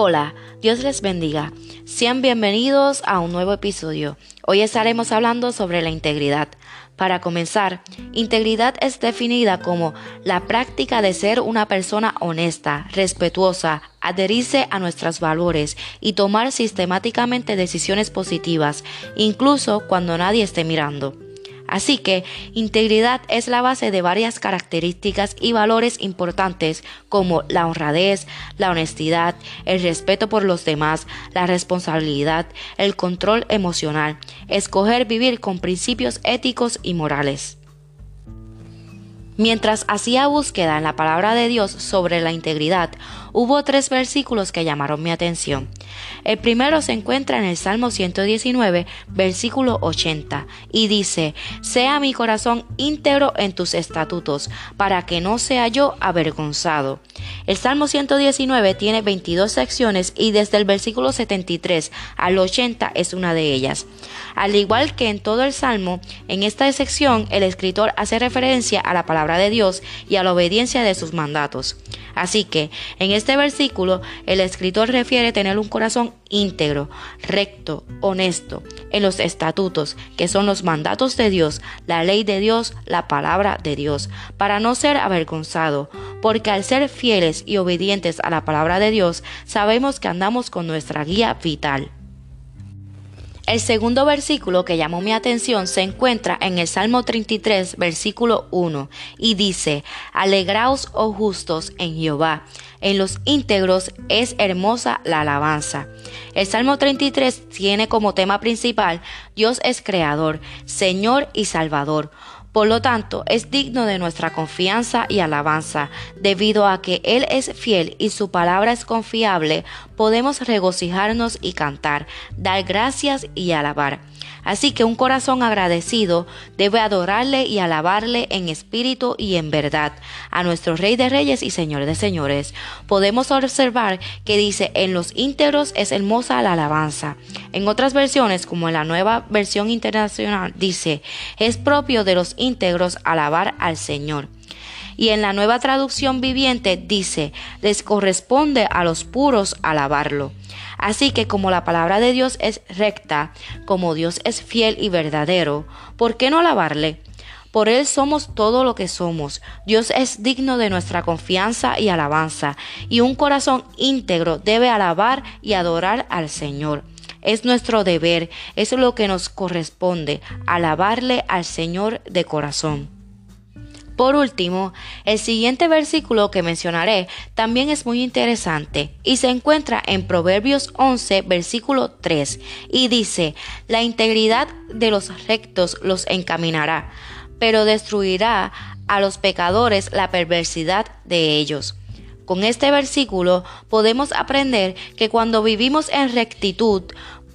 Hola, Dios les bendiga. Sean bienvenidos a un nuevo episodio. Hoy estaremos hablando sobre la integridad. Para comenzar, integridad es definida como la práctica de ser una persona honesta, respetuosa, adherirse a nuestros valores y tomar sistemáticamente decisiones positivas, incluso cuando nadie esté mirando. Así que integridad es la base de varias características y valores importantes como la honradez, la honestidad, el respeto por los demás, la responsabilidad, el control emocional, escoger vivir con principios éticos y morales. Mientras hacía búsqueda en la palabra de Dios sobre la integridad, hubo tres versículos que llamaron mi atención. El primero se encuentra en el Salmo 119, versículo 80, y dice, Sea mi corazón íntegro en tus estatutos, para que no sea yo avergonzado. El Salmo 119 tiene 22 secciones y desde el versículo 73 al 80 es una de ellas. Al igual que en todo el Salmo, en esta sección el escritor hace referencia a la palabra de Dios y a la obediencia de sus mandatos. Así que en este versículo el escritor refiere tener un corazón íntegro, recto, honesto, en los estatutos, que son los mandatos de Dios, la ley de Dios, la palabra de Dios, para no ser avergonzado, porque al ser fieles y obedientes a la palabra de Dios, sabemos que andamos con nuestra guía vital. El segundo versículo que llamó mi atención se encuentra en el Salmo 33, versículo 1, y dice, Alegraos, oh justos, en Jehová, en los íntegros es hermosa la alabanza. El Salmo 33 tiene como tema principal, Dios es creador, Señor y Salvador. Por lo tanto, es digno de nuestra confianza y alabanza. Debido a que Él es fiel y su palabra es confiable, podemos regocijarnos y cantar, dar gracias y alabar. Así que un corazón agradecido debe adorarle y alabarle en espíritu y en verdad a nuestro Rey de Reyes y Señor de Señores. Podemos observar que dice en los íntegros es hermosa la alabanza. En otras versiones, como en la nueva versión internacional, dice es propio de los íntegros alabar al Señor. Y en la nueva traducción viviente dice, les corresponde a los puros alabarlo. Así que como la palabra de Dios es recta, como Dios es fiel y verdadero, ¿por qué no alabarle? Por Él somos todo lo que somos. Dios es digno de nuestra confianza y alabanza, y un corazón íntegro debe alabar y adorar al Señor. Es nuestro deber, es lo que nos corresponde, alabarle al Señor de corazón. Por último, el siguiente versículo que mencionaré también es muy interesante y se encuentra en Proverbios 11, versículo 3, y dice, La integridad de los rectos los encaminará, pero destruirá a los pecadores la perversidad de ellos. Con este versículo podemos aprender que cuando vivimos en rectitud,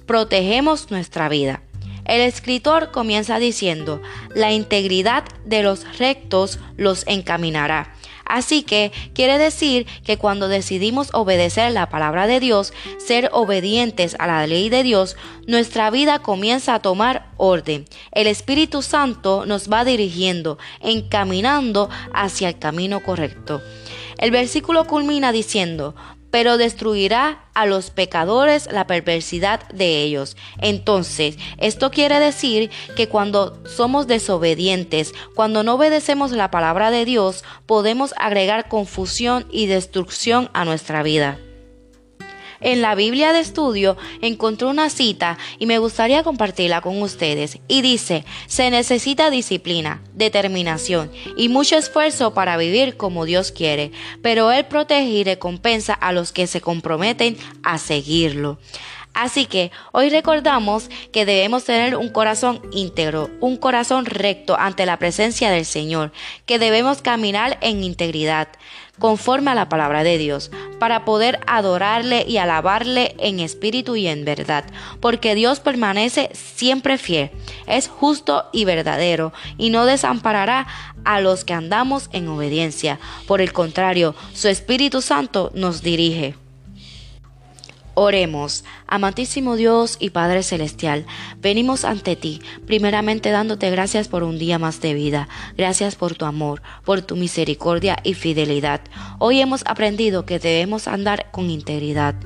protegemos nuestra vida. El escritor comienza diciendo, la integridad de los rectos los encaminará. Así que quiere decir que cuando decidimos obedecer la palabra de Dios, ser obedientes a la ley de Dios, nuestra vida comienza a tomar orden. El Espíritu Santo nos va dirigiendo, encaminando hacia el camino correcto. El versículo culmina diciendo, pero destruirá a los pecadores la perversidad de ellos. Entonces, esto quiere decir que cuando somos desobedientes, cuando no obedecemos la palabra de Dios, podemos agregar confusión y destrucción a nuestra vida. En la Biblia de estudio encontré una cita y me gustaría compartirla con ustedes. Y dice, se necesita disciplina, determinación y mucho esfuerzo para vivir como Dios quiere, pero Él protege y recompensa a los que se comprometen a seguirlo. Así que hoy recordamos que debemos tener un corazón íntegro, un corazón recto ante la presencia del Señor, que debemos caminar en integridad, conforme a la palabra de Dios, para poder adorarle y alabarle en espíritu y en verdad, porque Dios permanece siempre fiel, es justo y verdadero, y no desamparará a los que andamos en obediencia. Por el contrario, su Espíritu Santo nos dirige. Oremos, amantísimo Dios y Padre Celestial, venimos ante ti, primeramente dándote gracias por un día más de vida, gracias por tu amor, por tu misericordia y fidelidad. Hoy hemos aprendido que debemos andar con integridad,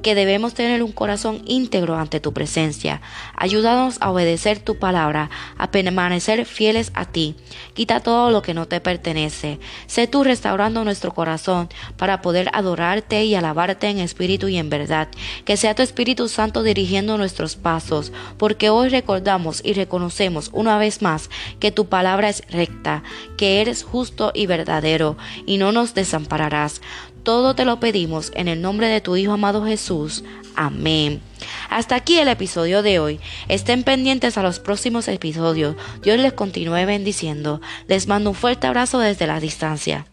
que debemos tener un corazón íntegro ante tu presencia. Ayúdanos a obedecer tu palabra, a permanecer fieles a ti. Quita todo lo que no te pertenece. Sé tú restaurando nuestro corazón para poder adorarte y alabarte en espíritu y en verdad que sea tu Espíritu Santo dirigiendo nuestros pasos, porque hoy recordamos y reconocemos una vez más que tu palabra es recta, que eres justo y verdadero, y no nos desampararás. Todo te lo pedimos en el nombre de tu Hijo amado Jesús. Amén. Hasta aquí el episodio de hoy. Estén pendientes a los próximos episodios. Dios les continúe bendiciendo. Les mando un fuerte abrazo desde la distancia.